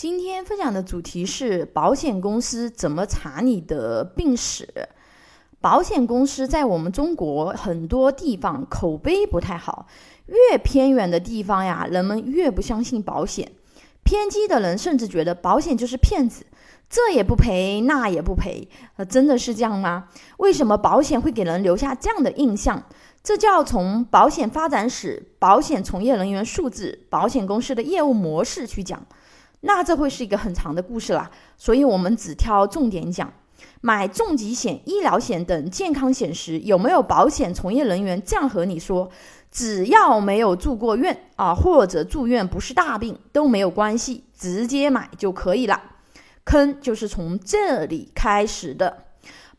今天分享的主题是保险公司怎么查你的病史。保险公司在我们中国很多地方口碑不太好，越偏远的地方呀，人们越不相信保险。偏激的人甚至觉得保险就是骗子，这也不赔，那也不赔。呃，真的是这样吗？为什么保险会给人留下这样的印象？这就要从保险发展史、保险从业人员素质、保险公司的业务模式去讲。那这会是一个很长的故事啦，所以我们只挑重点讲。买重疾险、医疗险等健康险时，有没有保险从业人员这样和你说？只要没有住过院啊，或者住院不是大病都没有关系，直接买就可以了。坑就是从这里开始的。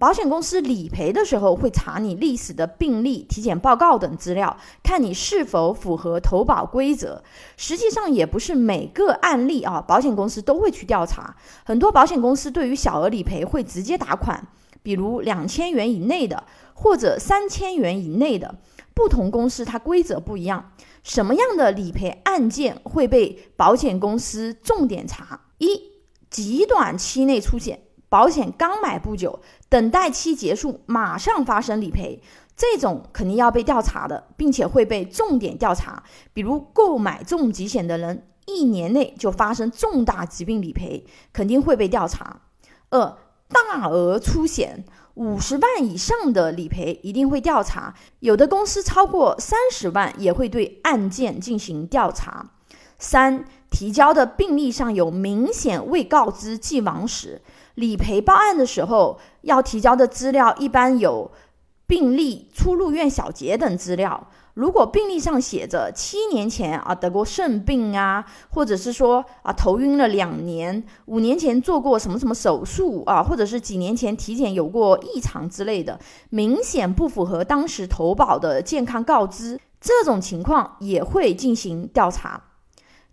保险公司理赔的时候会查你历史的病历、体检报告等资料，看你是否符合投保规则。实际上也不是每个案例啊，保险公司都会去调查。很多保险公司对于小额理赔会直接打款，比如两千元以内的或者三千元以内的。不同公司它规则不一样。什么样的理赔案件会被保险公司重点查？一、极短期内出险。保险刚买不久，等待期结束，马上发生理赔，这种肯定要被调查的，并且会被重点调查。比如购买重疾险的人，一年内就发生重大疾病理赔，肯定会被调查。二、大额出险，五十万以上的理赔一定会调查，有的公司超过三十万也会对案件进行调查。三、提交的病历上有明显未告知既往史。理赔报案的时候要提交的资料一般有病历、出入院小结等资料。如果病历上写着七年前啊得过肾病啊，或者是说啊头晕了两年，五年前做过什么什么手术啊，或者是几年前体检有过异常之类的，明显不符合当时投保的健康告知，这种情况也会进行调查。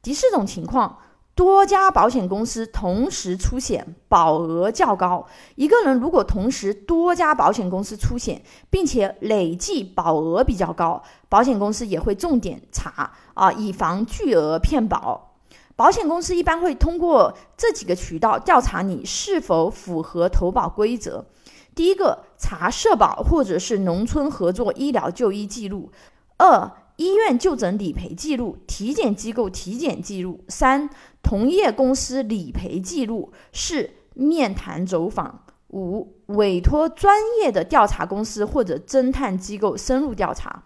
第四种情况。多家保险公司同时出险，保额较高。一个人如果同时多家保险公司出险，并且累计保额比较高，保险公司也会重点查啊，以防巨额骗保。保险公司一般会通过这几个渠道调查你是否符合投保规则。第一个，查社保或者是农村合作医疗就医记录；二，医院就诊理赔记录、体检机构体检记录；三。同业公司理赔记录四面谈走访五委托专业的调查公司或者侦探机构深入调查，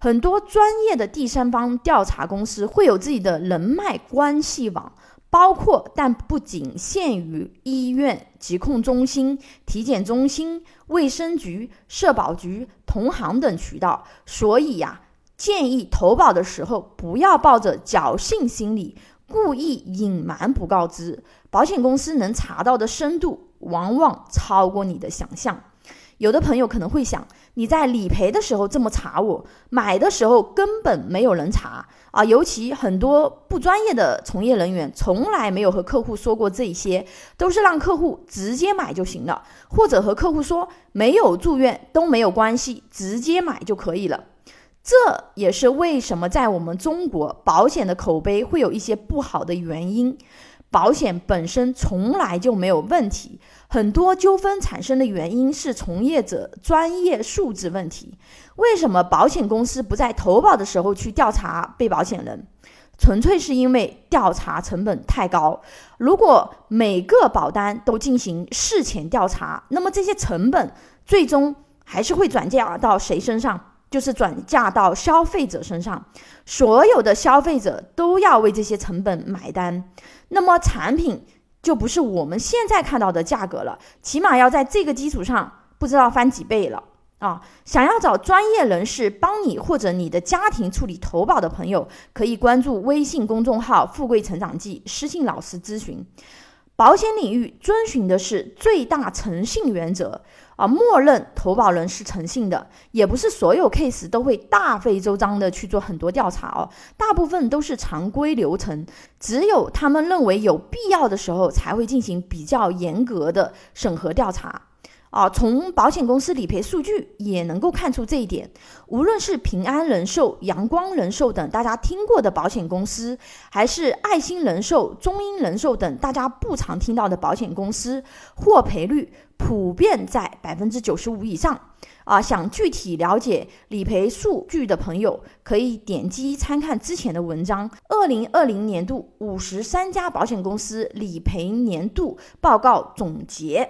很多专业的第三方调查公司会有自己的人脉关系网，包括但不仅限于医院、疾控中心、体检中心、卫生局、社保局、同行等渠道。所以呀，建议投保的时候不要抱着侥幸心理。故意隐瞒不告知，保险公司能查到的深度往往超过你的想象。有的朋友可能会想，你在理赔的时候这么查我，买的时候根本没有人查啊！尤其很多不专业的从业人员，从来没有和客户说过这些，都是让客户直接买就行了，或者和客户说没有住院都没有关系，直接买就可以了。这也是为什么在我们中国保险的口碑会有一些不好的原因。保险本身从来就没有问题，很多纠纷产生的原因是从业者专业素质问题。为什么保险公司不在投保的时候去调查被保险人？纯粹是因为调查成本太高。如果每个保单都进行事前调查，那么这些成本最终还是会转嫁到谁身上？就是转嫁到消费者身上，所有的消费者都要为这些成本买单，那么产品就不是我们现在看到的价格了，起码要在这个基础上不知道翻几倍了啊！想要找专业人士帮你或者你的家庭处理投保的朋友，可以关注微信公众号“富贵成长记”，私信老师咨询。保险领域遵循的是最大诚信原则啊，默认投保人是诚信的，也不是所有 case 都会大费周章的去做很多调查哦，大部分都是常规流程，只有他们认为有必要的时候才会进行比较严格的审核调查。啊，从保险公司理赔数据也能够看出这一点。无论是平安人寿、阳光人寿等大家听过的保险公司，还是爱心人寿、中英人寿等大家不常听到的保险公司，获赔率普遍在百分之九十五以上。啊，想具体了解理赔数据的朋友，可以点击参看之前的文章《二零二零年度五十三家保险公司理赔年度报告总结》。